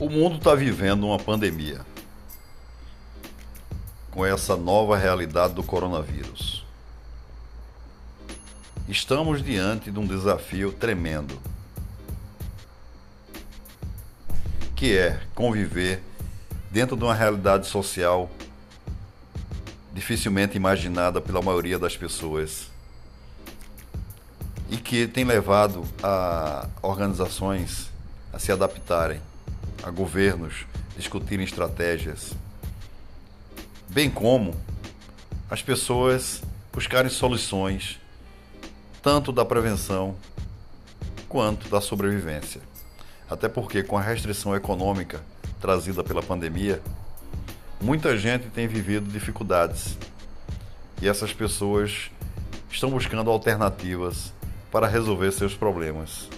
O mundo está vivendo uma pandemia com essa nova realidade do coronavírus. Estamos diante de um desafio tremendo, que é conviver dentro de uma realidade social dificilmente imaginada pela maioria das pessoas e que tem levado a organizações a se adaptarem a governos discutirem estratégias, bem como as pessoas buscarem soluções tanto da prevenção quanto da sobrevivência. Até porque, com a restrição econômica trazida pela pandemia, muita gente tem vivido dificuldades e essas pessoas estão buscando alternativas para resolver seus problemas.